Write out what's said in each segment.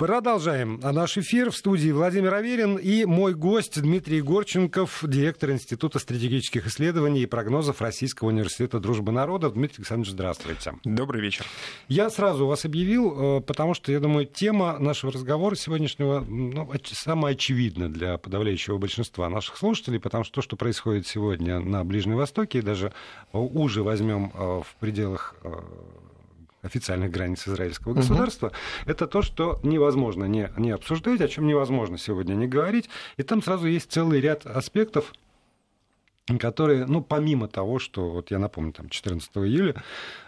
Продолжаем наш эфир в студии Владимир Аверин и мой гость Дмитрий Горченков, директор Института стратегических исследований и прогнозов Российского университета дружбы народов. Дмитрий Александрович, здравствуйте. Добрый вечер. Я сразу вас объявил, э, потому что, я думаю, тема нашего разговора сегодняшнего ну, самая очевидна для подавляющего большинства наших слушателей, потому что то, что происходит сегодня на Ближнем Востоке, и даже уже возьмем э, в пределах э, официальных границ израильского государства, угу. это то, что невозможно не, не обсуждать, о чем невозможно сегодня не говорить. И там сразу есть целый ряд аспектов, которые, ну, помимо того, что, вот я напомню, там 14 июля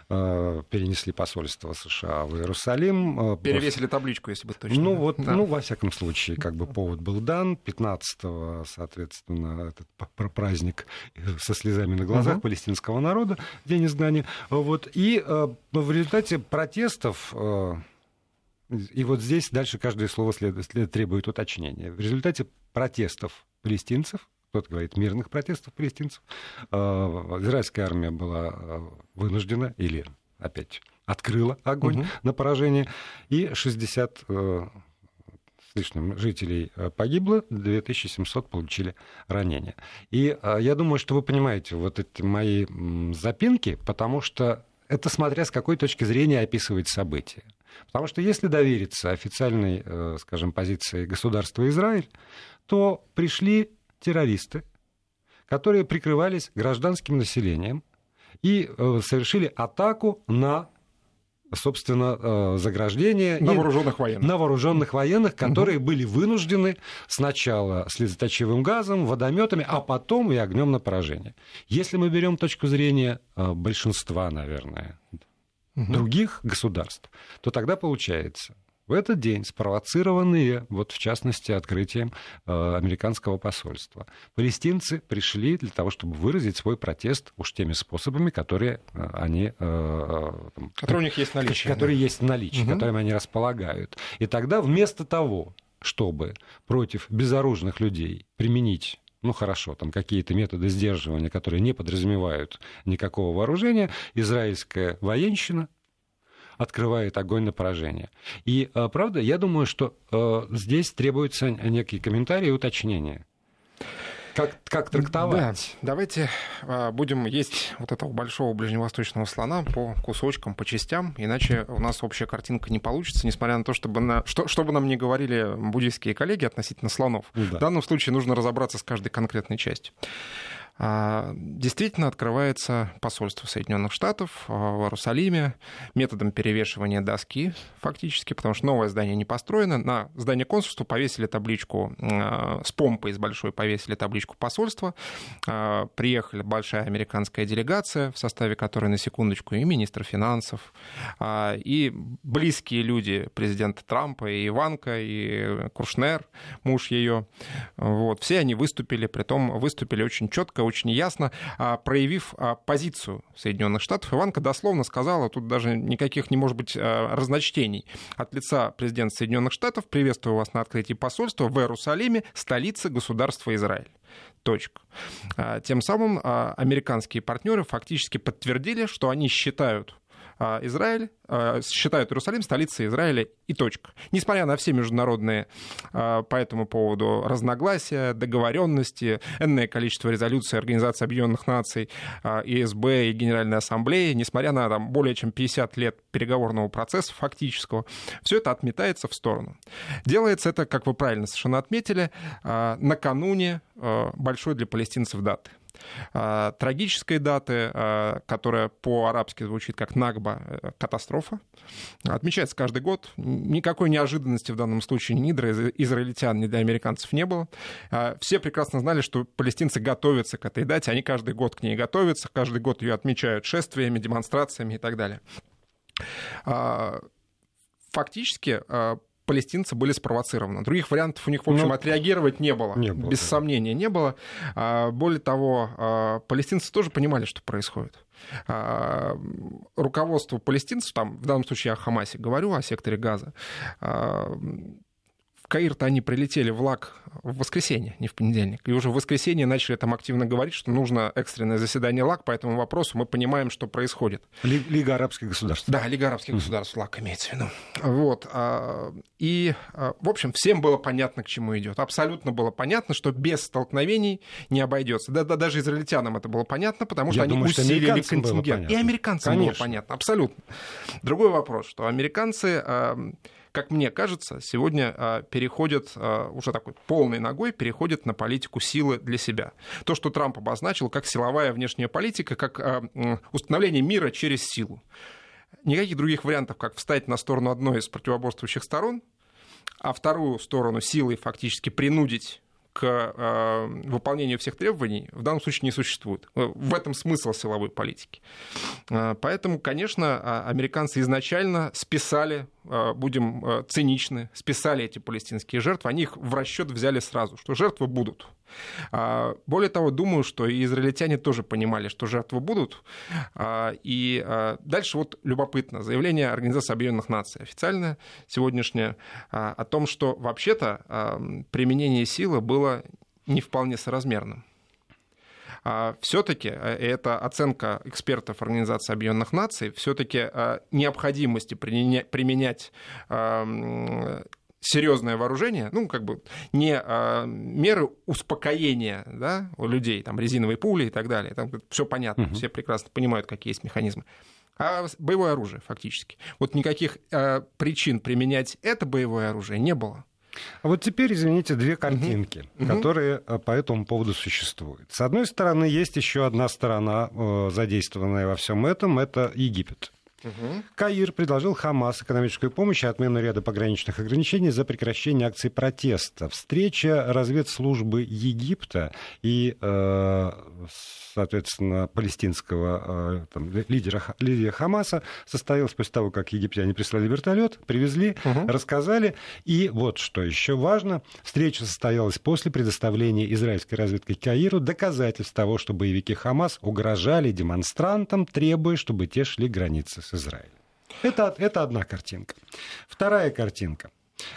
э, перенесли посольство США в Иерусалим. Э, Перевесили табличку, если бы точно. Ну, вот, да. ну, во всяком случае, как бы повод был дан. 15-го, соответственно, этот праздник со слезами на глазах угу. палестинского народа, День изгнания. Вот, и э, в результате протестов э, и вот здесь дальше каждое слово след, след, требует уточнения. В результате протестов палестинцев кто-то говорит мирных протестов палестинцев. А, израильская армия была а, вынуждена или опять открыла огонь угу. на поражение, и 60 э, с лишним жителей э, погибло, 2700 получили ранения. И а, я думаю, что вы понимаете вот эти мои запинки, потому что это смотря с какой точки зрения описывать события. Потому что если довериться официальной, э, скажем, позиции государства Израиль, то пришли террористы, которые прикрывались гражданским населением и э, совершили атаку на собственно, э, заграждение. На вооруженных военных. На вооруженных военных, которые угу. были вынуждены сначала слезоточивым газом, водометами, а потом и огнем на поражение. Если мы берем точку зрения э, большинства, наверное, угу. других государств, то тогда получается, в этот день, спровоцированные, вот в частности, открытием э, американского посольства, палестинцы пришли для того, чтобы выразить свой протест уж теми способами, которые э, они... Э, которые у них есть наличие. Которые да. есть в наличии, угу. которыми они располагают. И тогда вместо того, чтобы против безоружных людей применить ну хорошо, там какие-то методы сдерживания, которые не подразумевают никакого вооружения, израильская военщина открывает огонь на поражение. И, э, правда, я думаю, что э, здесь требуется некий комментарий и уточнение. Как, как трактовать? Да, давайте а, будем есть вот этого большого ближневосточного слона по кусочкам, по частям, иначе у нас общая картинка не получится, несмотря на то, чтобы, на, что, чтобы нам не говорили буддийские коллеги относительно слонов. Да. В данном случае нужно разобраться с каждой конкретной частью. А, действительно открывается посольство Соединенных Штатов а, в Иерусалиме методом перевешивания доски фактически, потому что новое здание не построено. На здание консульства повесили табличку а, с помпой с большой, повесили табличку посольства. Приехали большая американская делегация, в составе которой, на секундочку, и министр финансов, и близкие люди президента Трампа, и Иванка, и Куршнер, муж ее. Вот. Все они выступили, при том выступили очень четко, очень ясно, а, проявив а, позицию Соединенных Штатов. Иванка дословно сказала, тут даже никаких не может быть а, разночтений. От лица президента Соединенных Штатов приветствую вас на открытии посольства в Иерусалиме, столице государства Израиль. Точка. Тем самым американские партнеры фактически подтвердили, что они считают Израиль, а, считают Иерусалим столицей Израиля и точка. Несмотря на все международные а, по этому поводу разногласия, договоренности, энное количество резолюций Организации Объединенных Наций, ИСБ и Генеральной Ассамблеи, несмотря на там, более чем 50 лет переговорного процесса фактического, все это отметается в сторону. Делается это, как вы правильно совершенно отметили, накануне большой для палестинцев даты. А, трагической даты, а, которая по-арабски звучит как Нагба, э, катастрофа. Отмечается каждый год. Никакой неожиданности в данном случае ни для израильтян, ни для американцев не было. А, все прекрасно знали, что палестинцы готовятся к этой дате. Они каждый год к ней готовятся, каждый год ее отмечают шествиями, демонстрациями и так далее. Фактически палестинцы были спровоцированы. Других вариантов у них, в общем, ну, отреагировать не было. Не было без да. сомнения, не было. А, более того, а, палестинцы тоже понимали, что происходит. А, руководство палестинцев, там, в данном случае я о Хамасе говорю, о секторе Газа, в Каир-то они прилетели в ЛАК в воскресенье, не в понедельник. И уже в воскресенье начали там активно говорить, что нужно экстренное заседание ЛАК по этому вопросу. Мы понимаем, что происходит. Лига арабских государств. Да, Лига арабских государств, ЛАК имеется в виду. Вот. А, и, а, в общем, всем было понятно, к чему идет. Абсолютно было понятно, что без столкновений не обойдется. Да, да, даже израильтянам это было понятно, потому что Я они думаю, усилили контингент. И американцам Конечно. было понятно, абсолютно. Другой вопрос, что американцы как мне кажется, сегодня а, переходят а, уже такой полной ногой, переходят на политику силы для себя. То, что Трамп обозначил как силовая внешняя политика, как а, установление мира через силу. Никаких других вариантов, как встать на сторону одной из противоборствующих сторон, а вторую сторону силой фактически принудить к э, выполнению всех требований в данном случае не существует. В этом смысл силовой политики. Э, поэтому, конечно, американцы изначально списали Э, будем э, циничны, списали эти палестинские жертвы, они их в расчет взяли сразу, что жертвы будут. А, более того, думаю, что и израильтяне тоже понимали, что жертвы будут. А, и а, дальше вот любопытно. Заявление Организации Объединенных Наций официальное сегодняшнее о том, что вообще-то применение силы было не вполне соразмерным. А, все-таки э, это оценка экспертов Организации Объединенных Наций, все-таки э, необходимости применять серьезное вооружение, ну, как бы не а, меры успокоения да, у людей, там, резиновые пули и так далее, там все понятно, угу. все прекрасно понимают, какие есть механизмы, а боевое оружие фактически. Вот никаких а, причин применять это боевое оружие не было. А вот теперь, извините, две картинки, угу. которые угу. по этому поводу существуют. С одной стороны, есть еще одна сторона, э, задействованная во всем этом, это Египет. Угу. Каир предложил Хамас экономическую помощь и отмену ряда пограничных ограничений за прекращение акций протеста. Встреча разведслужбы Египта и э, соответственно, палестинского э, там, лидера, лидера Хамаса состоялась после того, как египтяне прислали вертолет, привезли, угу. рассказали. И вот что еще важно, встреча состоялась после предоставления израильской разведкой Каиру доказательств того, что боевики Хамас угрожали демонстрантам, требуя, чтобы те шли границы с Израилем. Это, это одна картинка. Вторая картинка,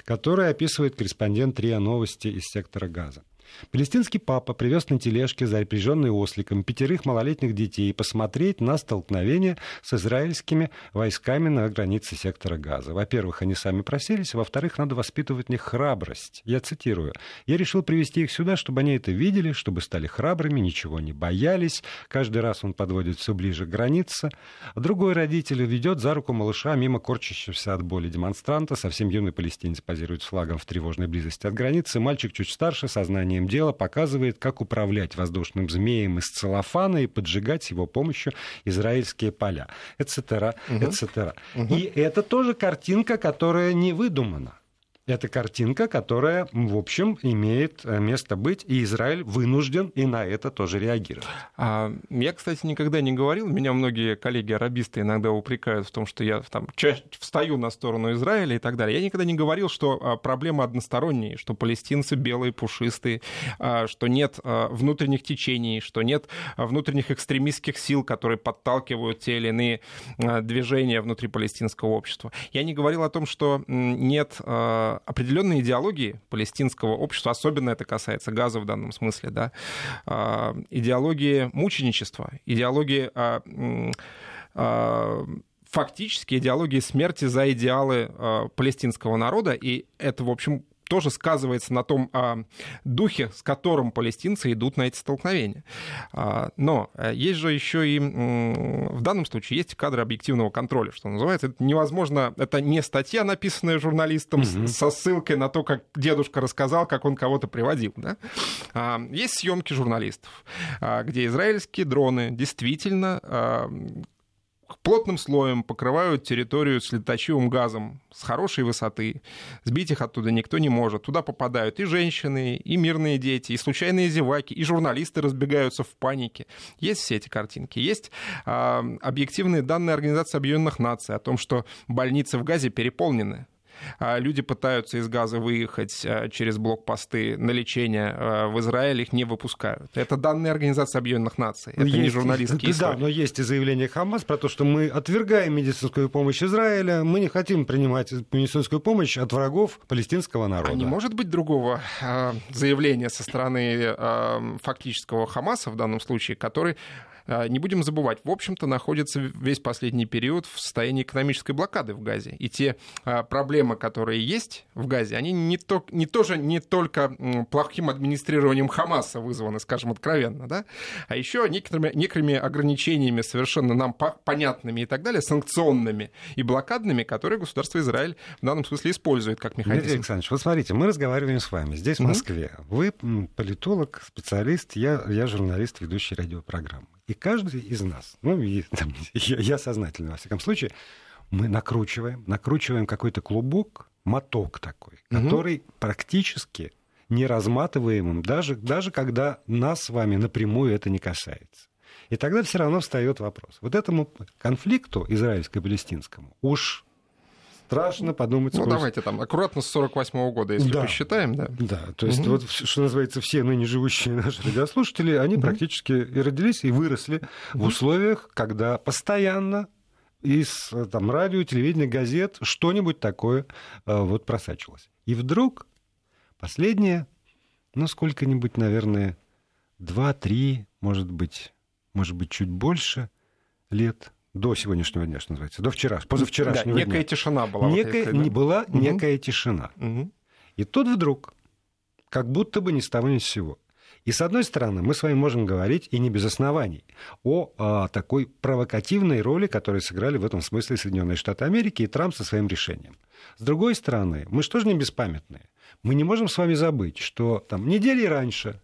которая описывает корреспондент РИА Новости из сектора Газа. Палестинский папа привез на тележке, запряженной осликом, пятерых малолетних детей посмотреть на столкновение с израильскими войсками на границе сектора Газа. Во-первых, они сами просились, во-вторых, надо воспитывать в них храбрость. Я цитирую. «Я решил привести их сюда, чтобы они это видели, чтобы стали храбрыми, ничего не боялись. Каждый раз он подводит все ближе к границе. Другой родитель ведет за руку малыша мимо корчащегося от боли демонстранта. Совсем юный палестинец позирует с флагом в тревожной близости от границы. Мальчик чуть старше, сознание сознанием дела показывает, как управлять воздушным змеем из целлофана и поджигать его помощью израильские поля, etc., etc. Угу. И это тоже картинка, которая не выдумана. Это картинка, которая, в общем, имеет э, место быть, и Израиль вынужден и на это тоже реагировать. А, я, кстати, никогда не говорил, меня многие коллеги-арабисты иногда упрекают в том, что я там чаще встаю на сторону Израиля и так далее. Я никогда не говорил, что а, проблема односторонняя, что палестинцы белые, пушистые, а, что нет внутренних течений, что нет внутренних экстремистских сил, которые подталкивают те или иные движения внутри палестинского общества. Я не говорил о том, что нет определенные идеологии палестинского общества, особенно это касается газа в данном смысле, да, а, идеологии мученичества, идеологии а, а, фактически идеологии смерти за идеалы палестинского народа, и это, в общем, тоже сказывается на том а, духе, с которым палестинцы идут на эти столкновения. А, но э, есть же еще и в данном случае есть кадры объективного контроля, что называется. Это невозможно, это не статья, написанная журналистом mm-hmm. со ссылкой на то, как дедушка рассказал, как он кого-то приводил. Да? А, есть съемки журналистов, а, где израильские дроны действительно а, плотным слоем покрывают территорию с леточивым газом с хорошей высоты. Сбить их оттуда никто не может. Туда попадают и женщины, и мирные дети, и случайные зеваки, и журналисты разбегаются в панике. Есть все эти картинки. Есть э, объективные данные Организации Объединенных Наций о том, что больницы в Газе переполнены люди пытаются из Газа выехать а, через блокпосты на лечение а, в Израиль, их не выпускают. Это данные Организации Объединенных Наций, это есть, не журналистские да, истории. но есть и заявление Хамас про то, что мы отвергаем медицинскую помощь Израиля, мы не хотим принимать медицинскую помощь от врагов палестинского народа. А не может быть другого заявления со стороны фактического Хамаса в данном случае, который а, не будем забывать, в общем-то, находится весь последний период в состоянии экономической блокады в Газе. И те а, проблемы, которые есть в Газе, они не, то, не тоже не только плохим администрированием Хамаса вызваны, скажем откровенно, да, а еще некоторыми, некоторыми ограничениями совершенно нам понятными и так далее, санкционными и блокадными, которые государство Израиль в данном смысле использует как механизм. Дмитрий Александрович, вот смотрите, мы разговариваем с вами здесь, в Москве. Mm-hmm. Вы политолог, специалист, я, я журналист, ведущий радиопрограммы. И каждый из нас, ну, и, там, я, я сознательно, во всяком случае, мы накручиваем, накручиваем какой-то клубок, моток такой, угу. который практически не разматываемым, даже, даже когда нас с вами напрямую это не касается. И тогда все равно встает вопрос. Вот этому конфликту израильско-палестинскому уж страшно подумать. Ну, давайте там аккуратно с 48 -го года, если да. посчитаем, да. Да, то есть угу. вот, что называется, все ныне живущие наши радиослушатели, они угу. практически и родились, и выросли угу. в условиях, когда постоянно из там, радио, телевидения, газет что-нибудь такое э, вот просачивалось. И вдруг последнее, ну, сколько-нибудь, наверное, два-три, может быть, может быть, чуть больше лет – до сегодняшнего дня, что называется, до вчера, позавчерашнего да, некая дня. тишина была. Некая, вот этой, да? Была угу. некая тишина. Угу. И тут вдруг, как будто бы ни с того ни с сего. И с одной стороны, мы с вами можем говорить, и не без оснований, о а, такой провокативной роли, которую сыграли в этом смысле Соединенные Штаты Америки и Трамп со своим решением. С другой стороны, мы же не беспамятные? Мы не можем с вами забыть, что там недели раньше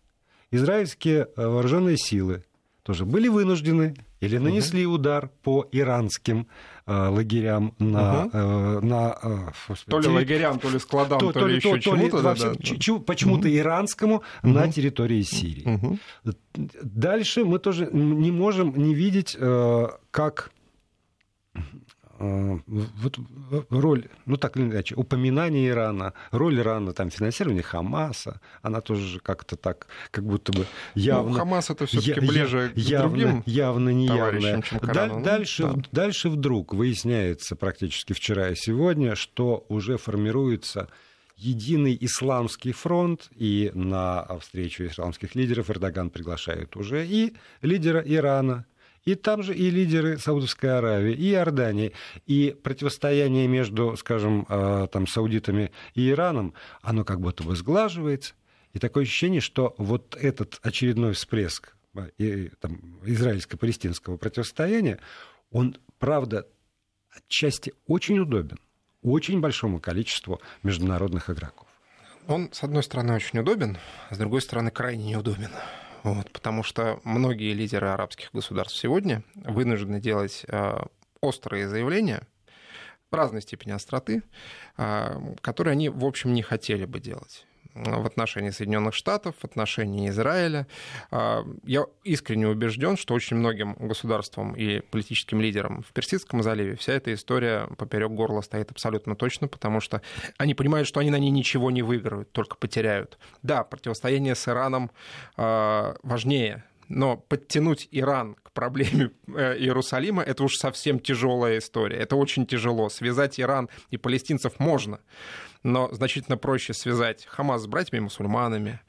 израильские э, вооруженные силы тоже были вынуждены или нанесли угу. удар по иранским э, лагерям на... Угу. Э, на э, то ли лагерям, то ли складам, то, то, то ли еще чему-то. Да, да. Ч- почему-то угу. иранскому угу. на территории Сирии. Угу. Дальше мы тоже не можем не видеть, э, как вот роль, ну так или иначе, упоминание Ирана, роль Ирана, там, финансирование Хамаса, она тоже как-то так, как будто бы явно... Ну, Хамас это все таки ближе я, к другим явно, не явно. Даль, дальше, да. дальше вдруг выясняется практически вчера и сегодня, что уже формируется единый исламский фронт, и на встречу исламских лидеров Эрдоган приглашает уже и лидера Ирана, и там же и лидеры Саудовской Аравии, и Иордании. И противостояние между, скажем, а, там, саудитами и Ираном, оно как будто бы сглаживается. И такое ощущение, что вот этот очередной всплеск а, израильско-палестинского противостояния, он, правда, отчасти очень удобен очень большому количеству международных игроков. Он, с одной стороны, очень удобен, а с другой стороны, крайне неудобен. Вот, потому что многие лидеры арабских государств сегодня вынуждены делать э, острые заявления разной степени остроты, э, которые они, в общем, не хотели бы делать в отношении Соединенных Штатов, в отношении Израиля. А, я искренне убежден, что очень многим государствам и политическим лидерам в Персидском заливе вся эта история поперек горла стоит абсолютно точно, потому что они понимают, что они на ней ничего не выиграют, только потеряют. Да, противостояние с Ираном а, важнее, но подтянуть Иран к проблеме э, Иерусалима это уж совсем тяжелая история. Это очень тяжело. Связать Иран и палестинцев можно но значительно проще связать Хамас с братьями-мусульманами,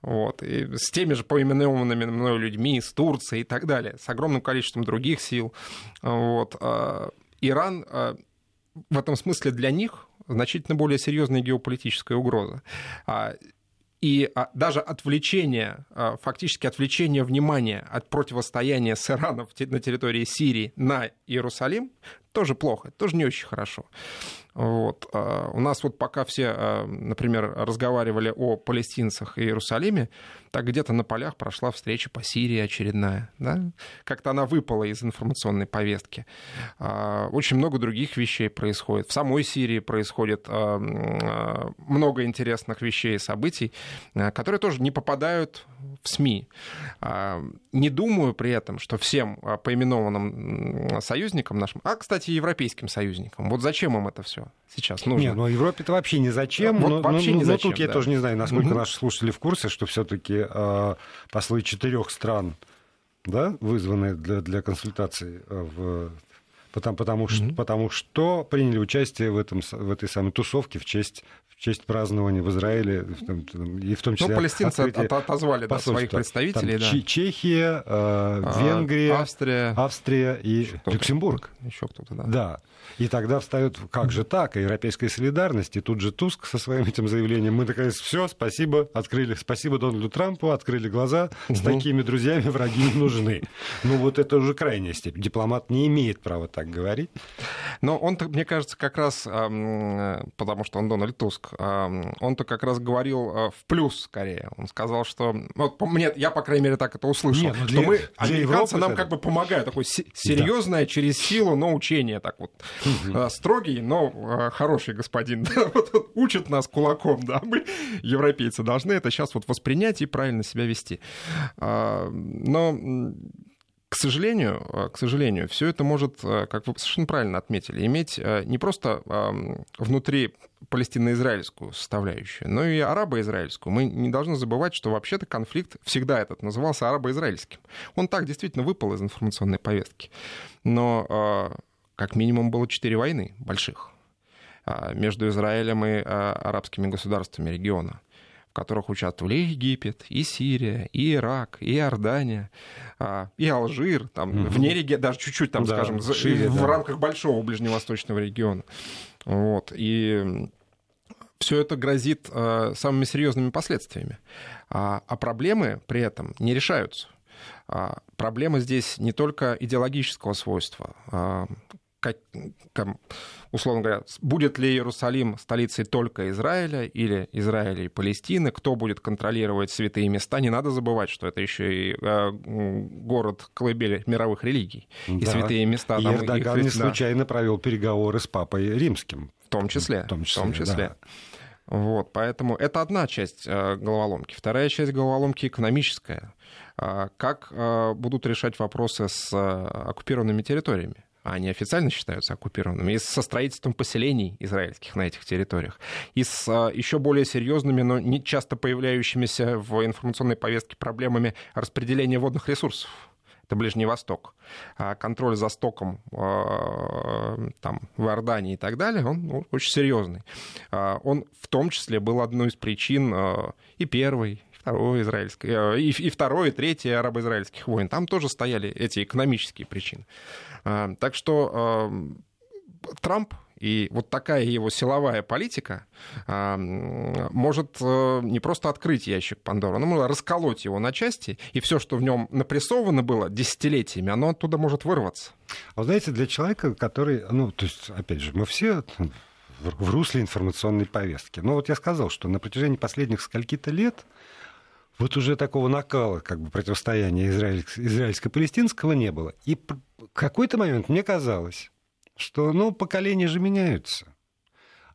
вот, и с теми же поименованными мной людьми, с Турцией и так далее, с огромным количеством других сил. Вот. А Иран а, в этом смысле для них значительно более серьезная геополитическая угроза. А, и даже отвлечение, фактически отвлечение внимания от противостояния с Ираном на территории Сирии на Иерусалим тоже плохо, тоже не очень хорошо. Вот. А у нас вот пока все, а, например, разговаривали о палестинцах и Иерусалиме, так где-то на полях прошла встреча по Сирии очередная. Да? Как-то она выпала из информационной повестки. А, очень много других вещей происходит. В самой Сирии происходит много интересных вещей и событий, которые тоже не попадают в СМИ. Не думаю при этом, что всем поименованным союзникам нашим... А, кстати, европейским союзникам. Вот зачем им это все сейчас нужно? Нет, ну Европе это вообще не зачем. Вот но, вообще но, не зачем, но тут да. я тоже не знаю, насколько угу. наши слушатели в курсе, что все-таки э, послы четырех стран да, вызванные для, для консультаций в потому, потому, mm-hmm. что, потому что приняли участие в, этом, в этой самой тусовке в честь, в честь празднования в Израиле, и в том числе... Ну, палестинцы отозвали да, своих представителей. Там, да. Чехия, э, Венгрия, Австрия, Австрия и еще Люксембург. Еще кто-то, да. Да. И тогда встает, как же так, европейская солидарность, и тут же Туск со своим этим заявлением, мы наконец все, спасибо, открыли, спасибо Дональду Трампу, открыли глаза, с такими друзьями враги не нужны. Ну вот это уже крайняя степень. Дипломат не имеет права так говорить. Но он-то, мне кажется, как раз, потому что он Дональд Туск, он-то как раз говорил а, в плюс скорее. Он сказал, что... Вот, мне, я, по крайней мере, так это услышал. Нет, ну для, что мы, американцы нам как бы помогают. Такое серьезное да. через силу, но учение так вот. Угу. Строгий, но а, хороший господин. вот он учит нас кулаком, да. Мы, европейцы, должны это сейчас вот воспринять и правильно себя вести. Но к сожалению, э, к сожалению, все это может, э, как вы совершенно правильно отметили, иметь э, не просто внутри палестино-израильскую составляющую, но и арабо-израильскую. Мы не должны забывать, что вообще-то конфликт всегда этот назывался арабо-израильским. Он так действительно выпал из информационной повестки. Но как минимум было четыре войны больших между Израилем и арабскими государствами региона которых участвовали и Египет, и Сирия, и Ирак, и Иордания, а, и Алжир, там, угу. вне региона, даже чуть-чуть, там, да, скажем, шире, в да. рамках большого ближневосточного региона. Вот. И все это грозит э, самыми серьезными последствиями. А, а проблемы при этом не решаются. А, проблема здесь не только идеологического свойства. А, как, там, условно говоря, будет ли Иерусалим столицей только Израиля или Израиля и Палестины, кто будет контролировать святые места. Не надо забывать, что это еще и э, город колыбели мировых религий. Да. И святые места... И там, Эрдоган их, не случайно да. провел переговоры с папой римским. В том числе. В том числе. В том числе. Да. Вот, поэтому это одна часть э, головоломки. Вторая часть головоломки экономическая. А, как э, будут решать вопросы с оккупированными территориями? А они официально считаются оккупированными, и со строительством поселений израильских на этих территориях, и с а, еще более серьезными, но не часто появляющимися в информационной повестке проблемами распределения водных ресурсов это Ближний Восток. А контроль за стоком а, там, в Иордании и так далее, он ну, очень серьезный. Он в том числе был одной из причин и первой, второй израильской, э, и, и второй, и третий арабо-израильских войн. Там тоже стояли эти экономические причины. А, так что а, Трамп и вот такая его силовая политика а, может э, не просто открыть ящик Пандоры, но может расколоть его на части, и все, что в нем напрессовано было десятилетиями, оно оттуда может вырваться. А знаете, для человека, который, ну, то есть, опять же, мы все в русле информационной повестки. Но вот я сказал, что на протяжении последних скольки-то лет вот уже такого накала как бы противостояния израильско-палестинского не было. И в какой-то момент мне казалось, что ну, поколения же меняются.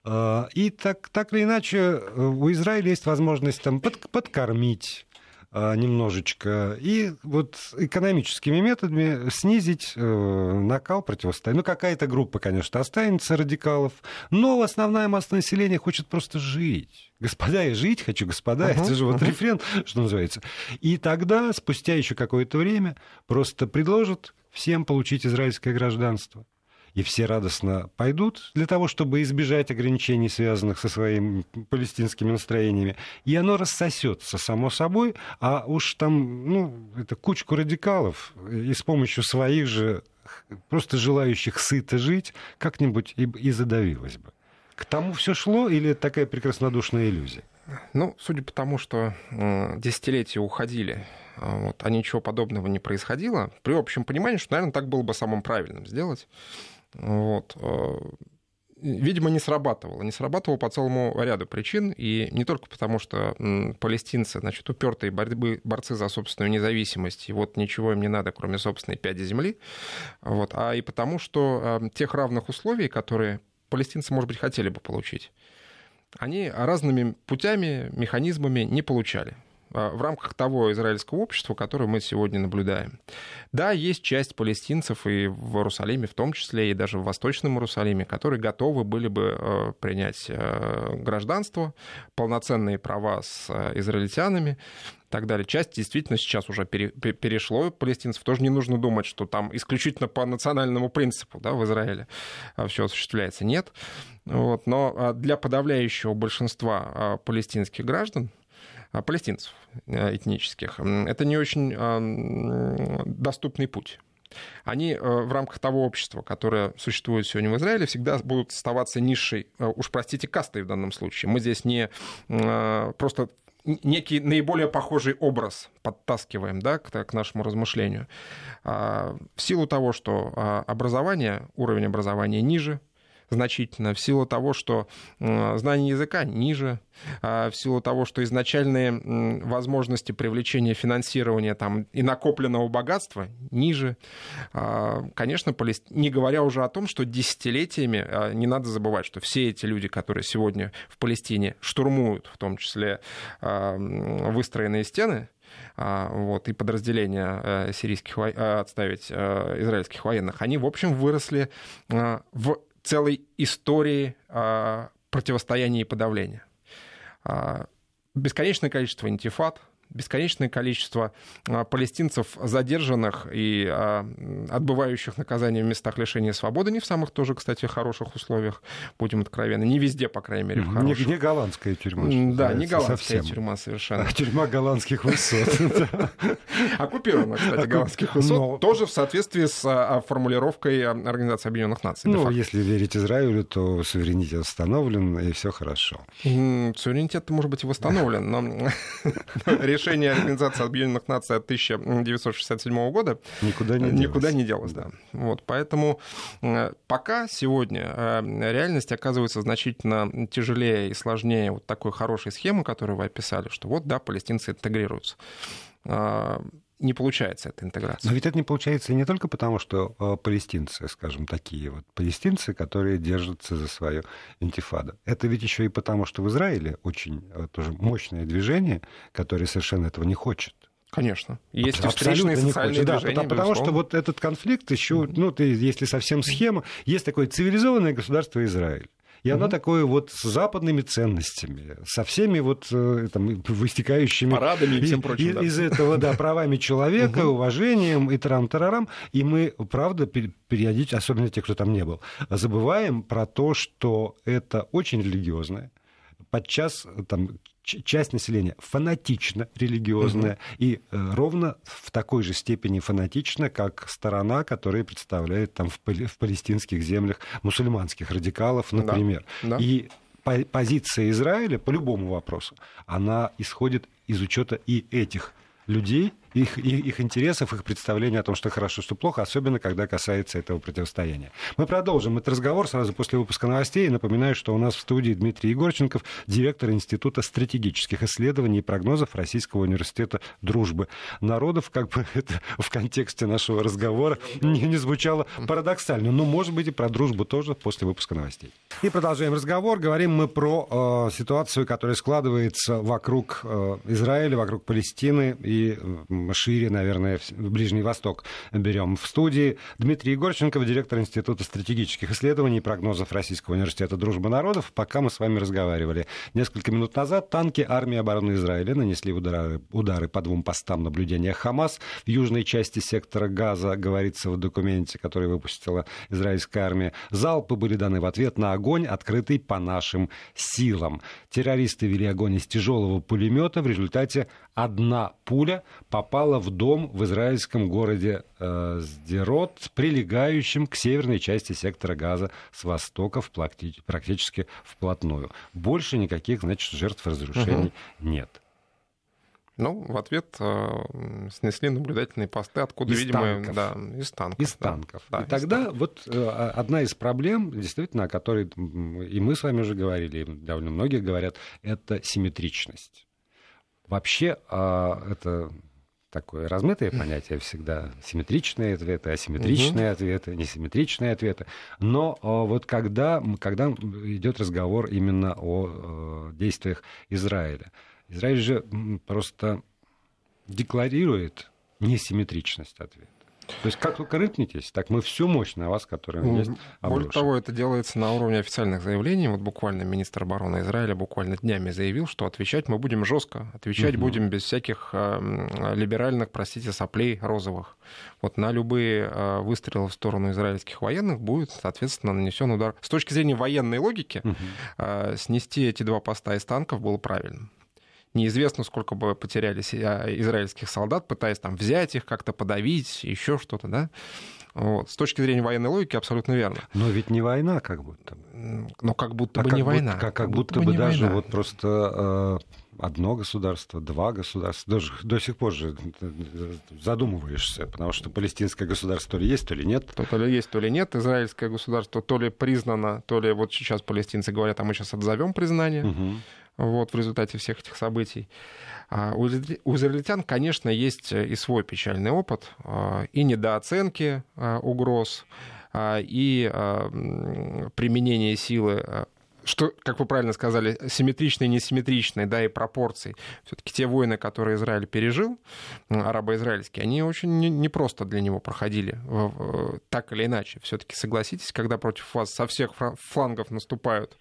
А, и так, так или иначе э, у Израиля есть возможность там, под, подкормить немножечко, и вот экономическими методами снизить э, накал противостояния. Ну, какая-то группа, конечно, останется радикалов, но основная масса населения хочет просто жить. Господа, я жить хочу, господа, uh-huh, это же вот uh-huh. рефрен, что называется. И тогда, спустя еще какое-то время, просто предложат всем получить израильское гражданство и все радостно пойдут для того, чтобы избежать ограничений, связанных со своими палестинскими настроениями. И оно рассосется само собой, а уж там, ну, это кучку радикалов, и с помощью своих же просто желающих сыто жить, как-нибудь и, и задавилось бы. К тому все шло или такая прекраснодушная иллюзия? Ну, судя по тому, что э, десятилетия уходили, э, вот, а ничего подобного не происходило, при общем понимании, что, наверное, так было бы самым правильным сделать. Вот. Э, видимо, не срабатывало. Не срабатывало по целому ряду причин, и не только потому, что палестинцы, значит, упертые борьбы, борцы за собственную независимость, и вот ничего им не надо, кроме собственной пяди земли, вот, а и потому, что э, тех равных условий, которые палестинцы, может быть, хотели бы получить, они разными путями, механизмами не получали. В рамках того израильского общества, которое мы сегодня наблюдаем. Да, есть часть палестинцев и в Иерусалиме в том числе, и даже в Восточном Иерусалиме, которые готовы были бы принять гражданство, полноценные права с израильтянами, так далее. Часть действительно сейчас уже пере, перешло палестинцев. Тоже не нужно думать, что там исключительно по национальному принципу да, в Израиле а, все осуществляется. Нет. Вот. Но а, для подавляющего большинства а, палестинских граждан, палестинцев этнических, это не очень доступный путь они в рамках того общества, которое существует сегодня в Израиле, всегда будут оставаться низшей, уж простите, кастой в данном случае. Мы здесь не просто некий наиболее похожий образ подтаскиваем да, к, к нашему размышлению. А, в силу того, что а, образование, уровень образования ниже, значительно в силу того, что знание языка ниже, а, в силу того, что изначальные возможности привлечения финансирования там, и накопленного богатства ниже. А, конечно, не говоря уже о том, что десятилетиями а, не надо забывать, что все эти люди, которые сегодня в Палестине штурмуют, в том числе выстроенные стены, вот, и подразделения сирийских, отставить израильских военных, они, в общем, выросли в целой истории противостояния и подавления. Бесконечное количество интифат – бесконечное количество а, палестинцев задержанных и а, отбывающих наказание в местах лишения свободы, не в самых тоже, кстати, хороших условиях, будем откровенны, не везде, по крайней мере, в хороших. Не, не голландская тюрьма. Да, не голландская совсем. тюрьма совершенно. А тюрьма голландских высот. Оккупирована, кстати, голландских высот, тоже в соответствии с формулировкой Организации Объединенных Наций. Ну, если верить Израилю, то суверенитет восстановлен, и все хорошо. Суверенитет может быть и восстановлен, но решение Организации Объединенных Наций от 1967 года никуда не никуда делось. не делось. Да. Вот, поэтому э, пока сегодня э, реальность оказывается значительно тяжелее и сложнее вот такой хорошей схемы, которую вы описали, что вот, да, палестинцы интегрируются а, не получается эта интеграция. Но ведь это не получается не только потому, что э, палестинцы, скажем, такие вот палестинцы, которые держатся за свою интифаду. Это ведь еще и потому, что в Израиле очень э, тоже мощное движение, которое совершенно этого не хочет. Конечно. Есть встречные социальные да, движения, потому, потому что вот этот конфликт еще, ну, ты, если совсем схема, есть такое цивилизованное государство Израиль. И оно такое вот с западными ценностями, со всеми вот э, там, выстекающими... Парадами и всем прочим, из, да. из этого, да, правами человека, уважением и тарам-тарарам. И мы, правда, периодически, особенно те, кто там не был, забываем про то, что это очень религиозное, подчас там часть населения фанатично религиозная угу. и э, ровно в такой же степени фанатично, как сторона, которая представляет там в, в палестинских землях мусульманских радикалов, например. Да. Да. И позиция Израиля по любому вопросу, она исходит из учета и этих людей, их, их, их интересов, их представления о том, что хорошо, что плохо, особенно когда касается этого противостояния. Мы продолжим этот разговор сразу после выпуска новостей. Напоминаю, что у нас в студии Дмитрий Егорченков, директор Института стратегических исследований и прогнозов Российского университета дружбы народов. Как бы это в контексте нашего разговора не, не звучало парадоксально, но, может быть, и про дружбу тоже после выпуска новостей. И продолжаем разговор. Говорим мы про э, ситуацию, которая складывается вокруг э, Израиля, вокруг Палестины и шире, наверное, в Ближний Восток берем. В студии Дмитрий Егорченков, директор Института стратегических исследований и прогнозов Российского университета дружбы народов. Пока мы с вами разговаривали. Несколько минут назад танки армии обороны Израиля нанесли удары, удары по двум постам наблюдения Хамас в южной части сектора Газа, говорится в документе, который выпустила израильская армия. Залпы были даны в ответ на огонь, открытый по нашим силам. Террористы вели огонь из тяжелого пулемета. В результате одна пуля попала в дом в израильском городе э, Сдерот, прилегающем к северной части сектора газа с востока в практически вплотную. Больше никаких, значит, жертв разрушений угу. нет. Ну, в ответ э, снесли наблюдательные посты, откуда, из видимо, танков. да, из танков. Из да. танков. Да, и из тогда танков. вот э, одна из проблем, действительно, о которой и мы с вами уже говорили, и довольно многие говорят, это симметричность. Вообще, а, это такое размытое понятие всегда. Симметричные ответы, асимметричные угу. ответы, несимметричные ответы. Но а, вот когда, когда идет разговор именно о действиях Израиля, Израиль же просто декларирует несимметричность ответа. То есть как только рыпнетесь, так мы всю мощь на вас, которая ну, есть, обрушим. Более того, это делается на уровне официальных заявлений. Вот буквально министр обороны Израиля буквально днями заявил, что отвечать мы будем жестко, отвечать угу. будем без всяких э, либеральных, простите, соплей розовых. Вот на любые э, выстрелы в сторону израильских военных будет, соответственно, нанесен удар. С точки зрения военной логики, угу. э, снести эти два поста из танков было правильно. Неизвестно, сколько бы потерялись израильских солдат, пытаясь там взять их, как-то подавить, еще что-то, да. Вот. С точки зрения военной логики абсолютно верно. Но ведь не война, как будто бы. Но как будто а бы как не будто, война. Как, как будто, будто бы, бы даже война. вот просто э, одно государство, два государства. Даже до сих пор же э, задумываешься, потому что палестинское государство то ли есть, то ли нет. То, то ли есть, то ли нет. Израильское государство то ли признано, то ли вот сейчас палестинцы говорят, а мы сейчас отзовем признание. Угу вот, в результате всех этих событий. А у израильтян, конечно, есть и свой печальный опыт, а, и недооценки а, угроз, и применение силы что, как вы правильно сказали, симметричные несимметричные, да, и пропорции. Все-таки те войны, которые Израиль пережил, арабо-израильские, они очень непросто для него проходили, так или иначе. Все-таки согласитесь, когда против вас со всех флангов наступают,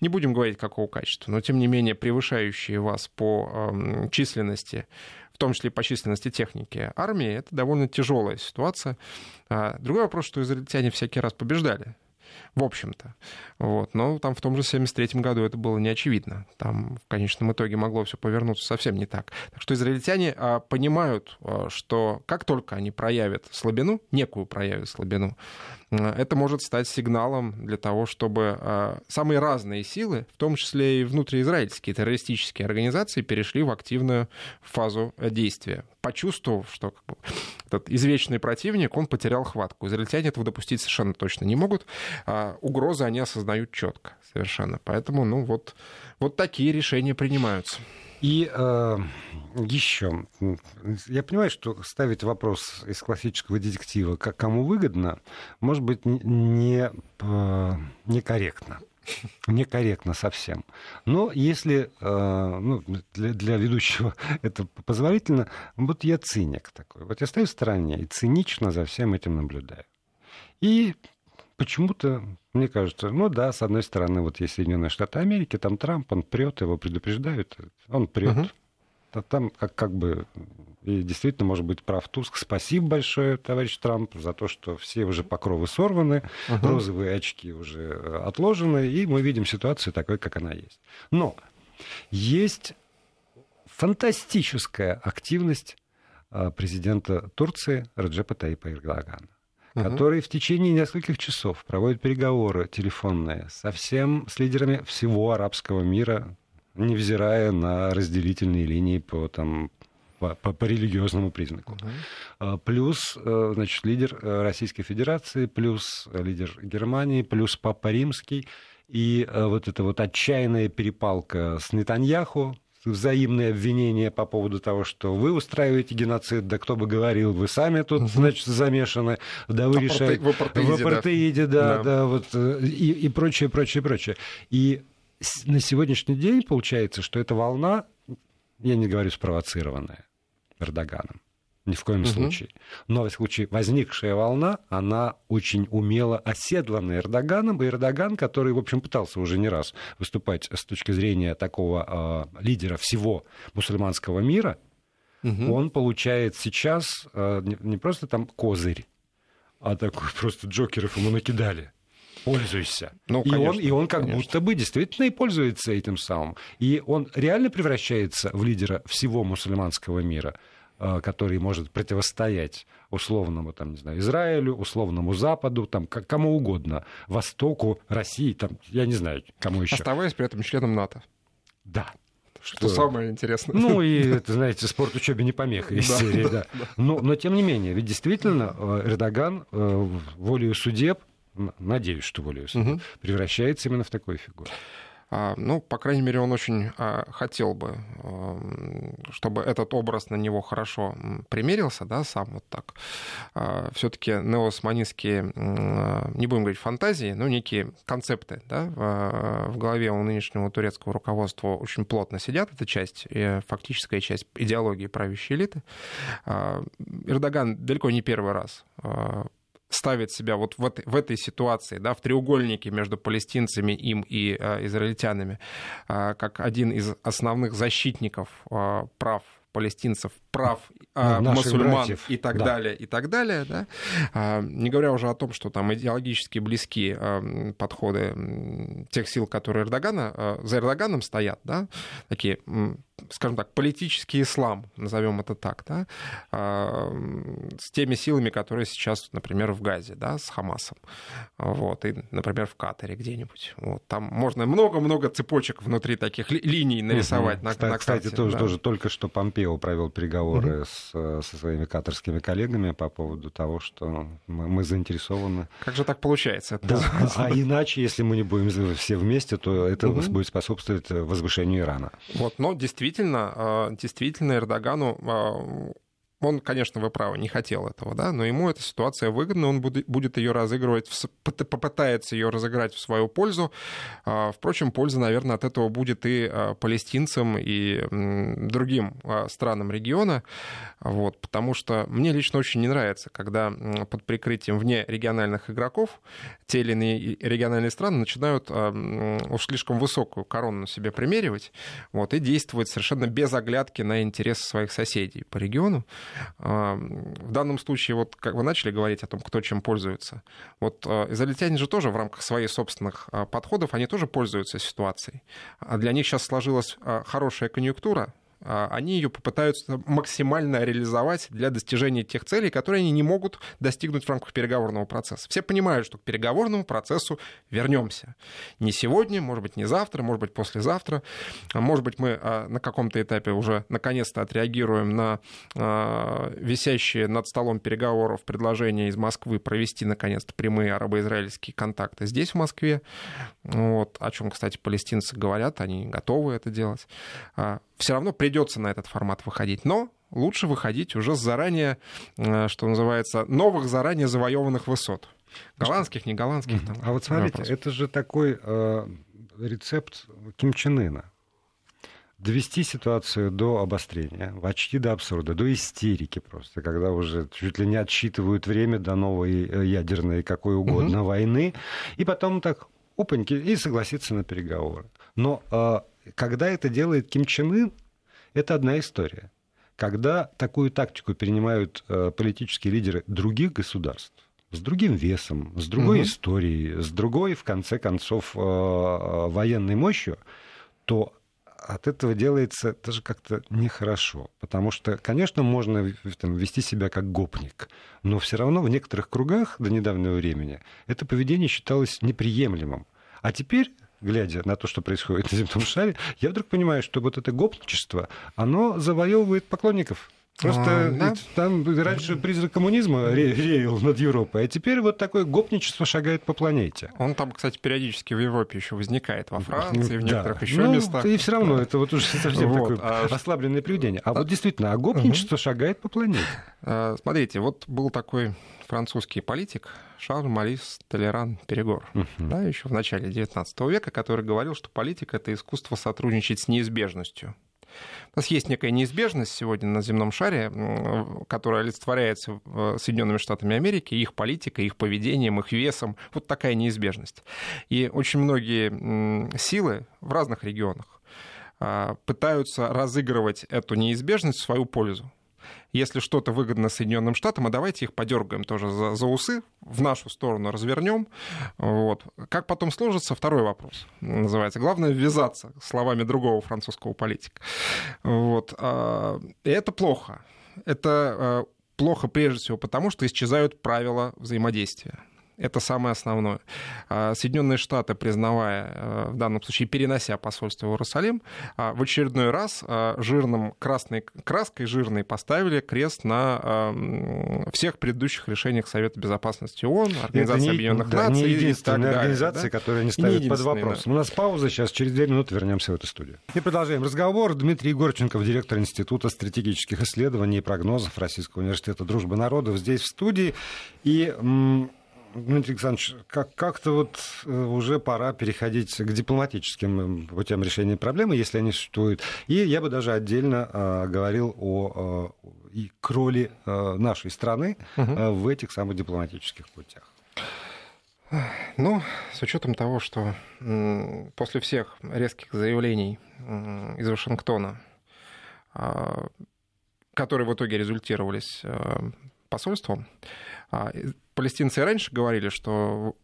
не будем говорить какого качества, но тем не менее превышающие вас по численности в том числе по численности техники армии, это довольно тяжелая ситуация. А другой вопрос, что израильтяне всякий раз побеждали в общем-то. Вот. Но там в том же 73 году это было не очевидно. Там в конечном итоге могло все повернуться совсем не так. Так что израильтяне а, понимают, а, что как только они проявят слабину, некую проявят слабину, это может стать сигналом для того, чтобы а, самые разные силы, в том числе и внутриизраильские террористические организации, перешли в активную фазу действия, почувствовав, что как бы, этот извечный противник, он потерял хватку. Израильтяне этого допустить совершенно точно не могут. А угрозы они осознают четко совершенно. Поэтому, ну вот, вот такие решения принимаются. И э, еще, я понимаю, что ставить вопрос из классического детектива, как кому выгодно, может быть не, э, некорректно. Некорректно совсем. Но если э, ну, для, для ведущего это позволительно, вот я циник такой. Вот я стою в стороне и цинично за всем этим наблюдаю. И почему-то, мне кажется, ну да, с одной стороны, вот есть Соединенные Штаты Америки, там Трамп, он прет, его предупреждают, он прет. Uh-huh. А там как, как бы и действительно, может быть, прав Туск. Спасибо большое, товарищ Трамп, за то, что все уже покровы сорваны, uh-huh. розовые очки уже отложены, и мы видим ситуацию такой, как она есть. Но есть фантастическая активность э, президента Турции Раджепа Таипа Эрдогана угу. который в течение нескольких часов проводит переговоры телефонные со всем с лидерами всего арабского мира, невзирая на разделительные линии по, там, по, по, по религиозному признаку. Uh-huh. Плюс, э, значит, лидер э, Российской Федерации, плюс лидер Германии, плюс Папа Римский. И э, вот эта вот отчаянная перепалка с Нетаньяху, взаимные обвинения по поводу того, что вы устраиваете геноцид, да кто бы говорил, вы сами тут, значит, замешаны, да вы решаете... В апартеиде, в апартеиде да, да, да, вот, э, и, и прочее, прочее, прочее. И на сегодняшний день получается, что эта волна, я не говорю спровоцированная Эрдоганом, ни в коем угу. случае. Но в случае возникшая волна, она очень умело оседлана Эрдоганом, и Эрдоган, который, в общем, пытался уже не раз выступать с точки зрения такого э, лидера всего мусульманского мира, угу. он получает сейчас э, не, не просто там козырь, а такой просто джокеров ему накидали пользуйся. Ну, и, он, и он как конечно. будто бы действительно и пользуется этим самым. И он реально превращается в лидера всего мусульманского мира. Э, который может противостоять условному, там, не знаю, Израилю, условному Западу, там, кому угодно, Востоку, России, там, я не знаю, кому еще. Оставаясь при этом членом НАТО. Да. Что, что самое интересное. Ну, и, это, знаете, спорт учебе не помеха из серии, да. Но, но, тем не менее, ведь действительно э, Эрдоган э, волею судеб, надеюсь, что волею судеб, превращается именно в такую фигуру. Ну, по крайней мере, он очень хотел бы, чтобы этот образ на него хорошо примерился, да, сам вот так. Все-таки неосманистские, не будем говорить фантазии, но некие концепты да, в голове у нынешнего турецкого руководства очень плотно сидят, эта часть, фактическая часть идеологии правящей элиты. Эрдоган далеко не первый раз ставит себя вот в в этой ситуации, да, в треугольнике между палестинцами, им и э, израильтянами, э, как один из основных защитников э, прав палестинцев, прав ну, мусульман братьев. и так да. далее, и так далее. Да? А, не говоря уже о том, что там идеологически близки а, подходы тех сил, которые Эрдогана, а, за Эрдоганом стоят, да? такие скажем так, политический ислам, назовем это так, да, с теми силами, которые сейчас, например, в Газе, да, с Хамасом, вот, и, например, в Катаре где-нибудь. Вот, там можно много-много цепочек внутри таких ли, линий нарисовать угу. на, кстати, на. Кстати, тоже, да. тоже только что Помпео провел переговоры угу. с, со своими катарскими коллегами по поводу того, что мы, мы заинтересованы. Как же так получается? Да. А иначе, если мы не будем все вместе, то это угу. будет способствовать возвышению Ирана. Вот, но действительно действительно, а, действительно Эрдогану а, он, конечно, вы правы, не хотел этого, да, но ему эта ситуация выгодна, он будет ее разыгрывать, попытается ее разыграть в свою пользу. А, впрочем, польза, наверное, от этого будет и палестинцам, и другим странам региона, вот, потому что мне лично очень не нравится, когда под прикрытием вне региональных игроков те или иные региональные страны начинают уж слишком высокую корону себе примеривать вот, и действовать совершенно без оглядки на интересы своих соседей по региону. В данном случае, вот как вы начали говорить о том, кто чем пользуется, вот а, израильтяне же тоже в рамках своих собственных а, подходов, они тоже пользуются ситуацией. А для них сейчас сложилась хорошая конъюнктура, они ее попытаются максимально реализовать для достижения тех целей, которые они не могут достигнуть в рамках переговорного процесса. Все понимают, что к переговорному процессу вернемся. Не сегодня, может быть, не завтра, может быть, послезавтра. А может быть, мы а, на каком-то этапе уже наконец-то отреагируем на висящие над столом переговоров предложения из Москвы провести наконец-то прямые арабо-израильские контакты здесь, в Москве. Вот, о чем, кстати, палестинцы говорят, они готовы это делать все равно придется на этот формат выходить. Но лучше выходить уже с заранее, э, что называется, новых заранее завоеванных высот. Голландских, не голландских. Там, а вот смотрите, вопрос. это же такой э, рецепт Ким Чен Ына. Довести ситуацию до обострения, почти до абсурда, до истерики просто, когда уже чуть ли не отсчитывают время до новой э, ядерной какой угодно угу. войны, и потом так опаньки, и согласиться на переговоры. Но э, когда это делает Ким Чен Ын, это одна история. Когда такую тактику перенимают э, политические лидеры других государств, с другим весом, с другой угу. историей, с другой, в конце концов, э, военной мощью, то от этого делается даже как-то нехорошо. Потому что, конечно, можно там, вести себя как гопник, но все равно в некоторых кругах до недавнего времени это поведение считалось неприемлемым. А теперь глядя на то, что происходит на земном шаре, я вдруг понимаю, что вот это гопничество, оно завоевывает поклонников. Просто а, да? там раньше призрак коммунизма реял над Европой, а теперь вот такое гопничество шагает по планете. Он там, кстати, периодически в Европе еще возникает, во Франции, в некоторых да. еще ну, местах. И все равно это вот уже совсем вот. такое а... ослабленное поведение. А, а вот действительно, а гопничество угу. шагает по планете. А, смотрите, вот был такой французский политик Шарль Марис Толеран Перегор, uh-huh. да, еще в начале XIX века, который говорил, что политика — это искусство сотрудничать с неизбежностью. У нас есть некая неизбежность сегодня на земном шаре, которая олицетворяется э, Соединенными Штатами Америки, их политикой, их поведением, их весом. Вот такая неизбежность. И очень многие силы в разных регионах а, пытаются разыгрывать эту неизбежность в свою пользу если что-то выгодно Соединенным Штатам, а давайте их подергаем тоже за, за усы, в нашу сторону развернем. Вот. Как потом сложится, второй вопрос называется. Главное ввязаться словами другого французского политика. Вот. А, и это плохо. Это а, плохо прежде всего потому, что исчезают правила взаимодействия. Это самое основное. А, Соединенные Штаты, признавая, э, в данном случае перенося посольство в Иерусалим, а, в очередной раз а, жирным красной краской жирной поставили крест на всех предыдущих решениях Совета Безопасности ООН, Организации не, Объединенных да, Наций. Не единственная и организация, да? которая не ставит под вопрос. Да. У нас пауза, сейчас через две минуты вернемся в эту студию. И продолжаем разговор. Дмитрий Егорченков, директор Института стратегических исследований и прогнозов Российского университета дружбы народов, здесь в студии. И Дмитрий Александрович, как- как-то вот э, уже пора переходить к дипломатическим путям решения проблемы, если они существуют. И я бы даже отдельно э, говорил о э, и к роли э, нашей страны угу. э, в этих самых дипломатических путях. Ну, с учетом того, что после всех резких заявлений из Вашингтона, а, которые в итоге результировались э, посольством, а, палестинцы раньше говорили, что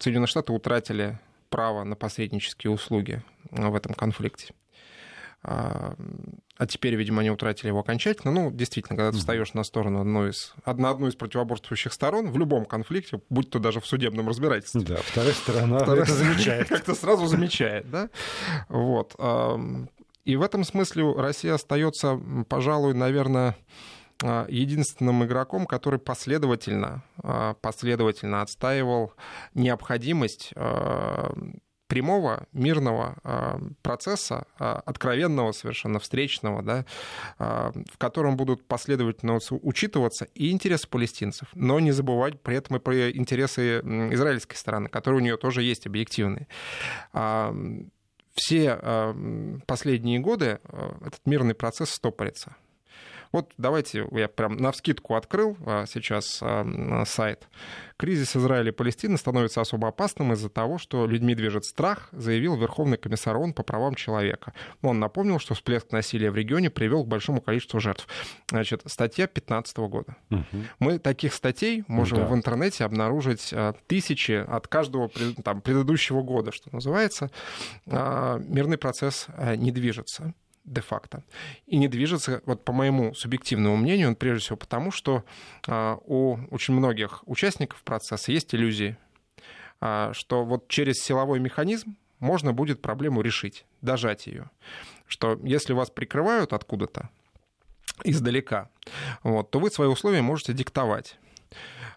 Соединенные Штаты утратили право на посреднические услуги в этом конфликте. А, а теперь, видимо, они утратили его окончательно. Ну, действительно, когда ты встаешь на сторону одной из, на одну из противоборствующих сторон в любом конфликте, будь то даже в судебном разбирательстве. Да, вторая сторона вторая это замечает. Как-то сразу замечает, да? Вот. И в этом смысле Россия остается, пожалуй, наверное, единственным игроком, который последовательно, а, последовательно отстаивал необходимость а, прямого мирного процесса, откровенного, совершенно встречного, да, в котором будут последовательно учитываться и интересы палестинцев, но не забывать при этом и про интересы израильской стороны, которые у нее тоже есть объективные все последние годы этот мирный процесс стопорится. Вот давайте я прям на вскидку открыл а, сейчас а, сайт. Кризис Израиля и Палестины становится особо опасным из-за того, что людьми движет страх, заявил Верховный комиссар ООН по правам человека. Он напомнил, что всплеск насилия в регионе привел к большому количеству жертв. Значит, статья 2015 года. Угу. Мы таких статей можем да. в интернете обнаружить а, тысячи от каждого там, предыдущего года, что называется. Мирный процесс не движется де-факто. И не движется, вот по моему субъективному мнению, он прежде всего потому, что а, у очень многих участников процесса есть иллюзии, а, что вот через силовой механизм можно будет проблему решить, дожать ее. Что если вас прикрывают откуда-то, издалека, вот, то вы свои условия можете диктовать.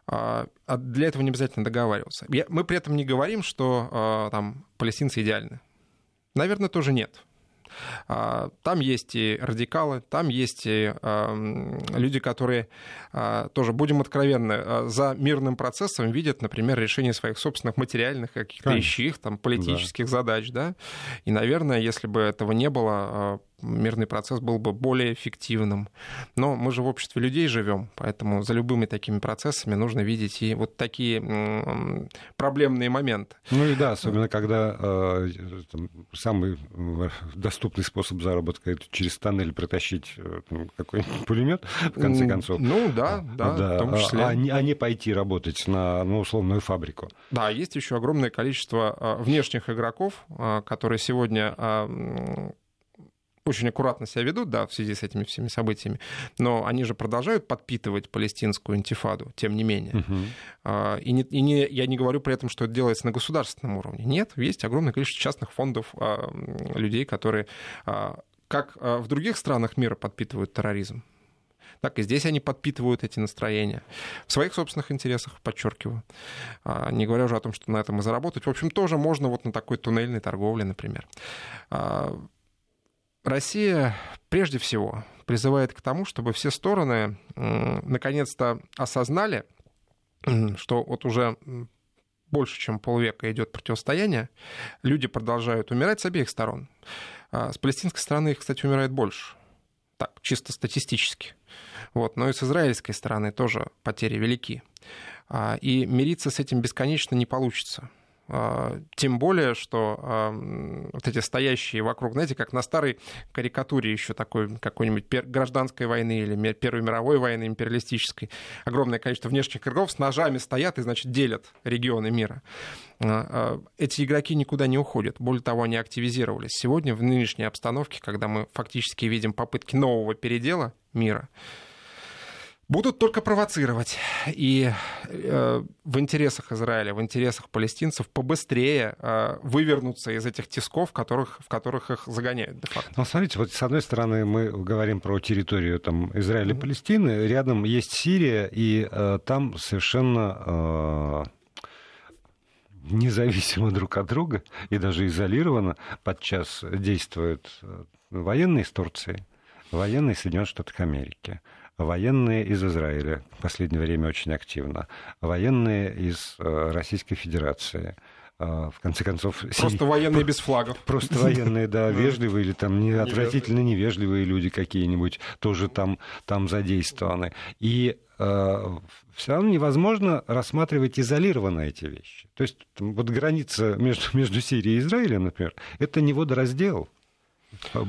А, а для этого не обязательно договариваться. Мы при этом не говорим, что там палестинцы идеальны. Наверное, тоже нет. А, там есть и радикалы, там есть и люди, которые а, тоже, будем откровенны, а, за мирным процессом видят, например, решение своих собственных материальных каких-то ищих, там, политических да. задач, да. И, наверное, если бы этого не было, мирный процесс был бы более эффективным. Но мы же в обществе людей живем, поэтому за любыми такими процессами нужно видеть и вот такие проблемные моменты. Ну и да, особенно когда э, там, самый э, доступный способ заработка это через тоннель протащить э, какой-нибудь пулемет, в конце концов. Ну да, да, да в том а, числе. А, не, а не пойти работать на ну, условную фабрику. Да, есть еще огромное количество э, внешних игроков, которые сегодня очень аккуратно себя ведут, да, в связи с этими всеми событиями, но они же продолжают подпитывать палестинскую интифаду, тем не менее. Uh-huh. И, не, и не, я не говорю при этом, что это делается на государственном уровне. Нет, есть огромное количество частных фондов а, людей, которые, а, как в других странах мира, подпитывают терроризм так и здесь они подпитывают эти настроения. В своих собственных интересах, подчеркиваю. Не говоря уже о том, что на этом и заработать. В общем, тоже можно вот на такой туннельной торговле, например. Россия прежде всего призывает к тому, чтобы все стороны наконец-то осознали, что вот уже больше, чем полвека идет противостояние, люди продолжают умирать с обеих сторон. А с палестинской стороны их, кстати, умирает больше. Так, чисто статистически. Вот. Но и с израильской стороны тоже потери велики. А, и мириться с этим бесконечно не получится. А, тем более, что вот эти стоящие вокруг, знаете, как на старой карикатуре еще такой какой-нибудь гражданской войны или Первой мировой войны империалистической, огромное количество внешних игроков с ножами стоят и, значит, делят регионы мира. А, а, эти игроки никуда не уходят. Более того, они активизировались. Сегодня в нынешней обстановке, когда мы фактически видим попытки нового передела мира, будут только провоцировать. И э, в интересах Израиля, в интересах палестинцев побыстрее э, вывернуться из этих тисков, в которых, в которых их загоняют де-факто. Ну, смотрите, вот с одной стороны мы говорим про территорию там, Израиля и Палестины, рядом есть Сирия, и э, там совершенно... Э, независимо друг от друга и даже изолированно подчас действуют э, военные из Турции, военные Соединенных Штатов Америки, военные из Израиля в последнее время очень активно, военные из э, Российской Федерации, э, в конце концов... Просто Сирии... военные без флагов. Просто военные, да, вежливые или там не, отвратительно невежливые люди какие-нибудь тоже там, там задействованы. И э, все равно невозможно рассматривать изолированно эти вещи. То есть вот граница между, между Сирией и Израилем, например, это не водораздел.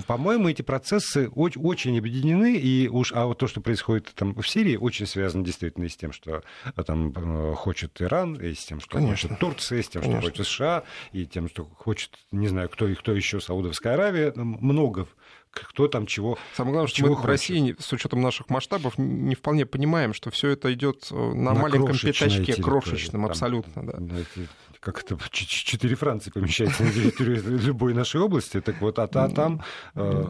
По-моему, эти процессы очень объединены, и уж, а вот то, что происходит там в Сирии, очень связано действительно и с тем, что э, там э, хочет Иран, и с тем, что Конечно. хочет Турция, и с тем, Конечно. что хочет США, и тем, что хочет, не знаю, кто и кто еще, Саудовская Аравия, много кто там чего. Самое главное, что мы хочет. в России, с учетом наших масштабов, не вполне понимаем, что все это идет э, на, на маленьком пятачке, крошечном, там, абсолютно. Да. Да, как это, четыре Франции помещается на территории любой нашей области, так вот, а, а там э,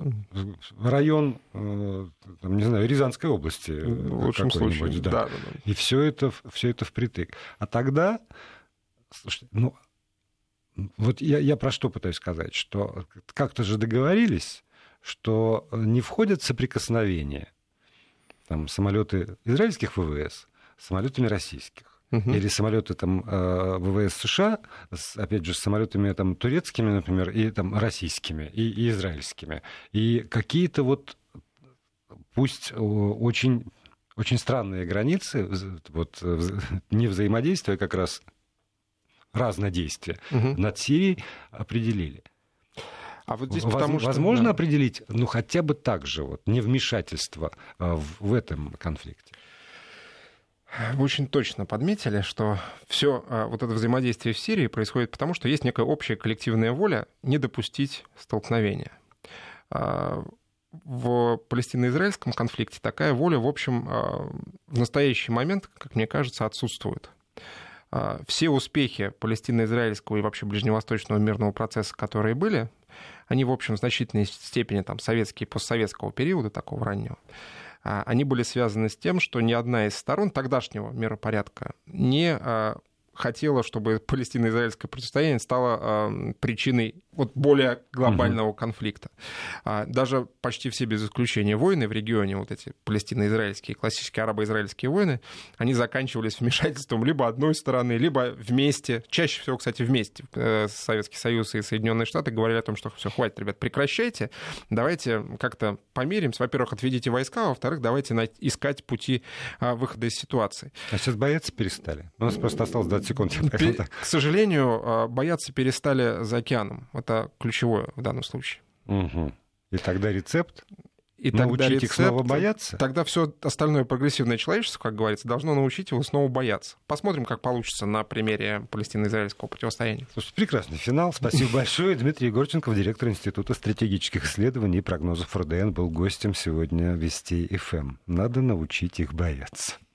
район, э, там, не знаю, Рязанской области. В лучшем случае, да. Да, да, да. И все это, все это впритык. А тогда, слушайте, ну, вот я, я про что пытаюсь сказать, что как-то же договорились, что не входят соприкосновения там, самолеты израильских ВВС с самолетами российских угу. или самолеты там э, ВВС США, с, опять же, с самолетами там турецкими, например, и там российскими, и, и израильскими. И какие-то вот, пусть очень, очень странные границы, вот не взаимодействия, а как раз разнодействие угу. над Сирией определили. А вот здесь потому что... Возможно да. определить, ну, хотя бы так же, вот, невмешательство э, в, в этом конфликте? Вы очень точно подметили, что все а, вот это взаимодействие в Сирии происходит потому, что есть некая общая коллективная воля не допустить столкновения. А, в палестино-израильском конфликте такая воля, в общем, в настоящий момент, как мне кажется, отсутствует. Все успехи палестино-израильского и вообще ближневосточного мирного процесса, которые были, они, в общем, в значительной степени там, советские постсоветского периода, такого раннего, а, они были связаны с тем, что ни одна из сторон тогдашнего миропорядка не а, хотела, чтобы палестино-израильское противостояние стало причиной вот более глобального угу. конфликта. А, даже почти все без исключения войны в регионе, вот эти палестино-израильские, классические арабо-израильские войны, они заканчивались вмешательством либо одной стороны, либо вместе, чаще всего, кстати, вместе. Э, Советский Союз и Соединенные Штаты говорили о том, что все, хватит, ребят, прекращайте, давайте как-то помиримся. Во-первых, отведите войска, а во-вторых, давайте искать пути а, выхода из ситуации. А сейчас бояться перестали? У нас просто осталось 20 секунд. К сожалению, а, бояться перестали за океаном. Это ключевое в данном случае. Угу. И тогда рецепт и научить тогда рецепт, их снова бояться? Тогда все остальное прогрессивное человечество, как говорится, должно научить его снова бояться. Посмотрим, как получится на примере палестино-израильского противостояния. Слушай, прекрасный финал. Спасибо большое. Дмитрий Егорченков, директор Института стратегических исследований и прогнозов РДН, был гостем сегодня Вестей ФМ. Надо научить их бояться.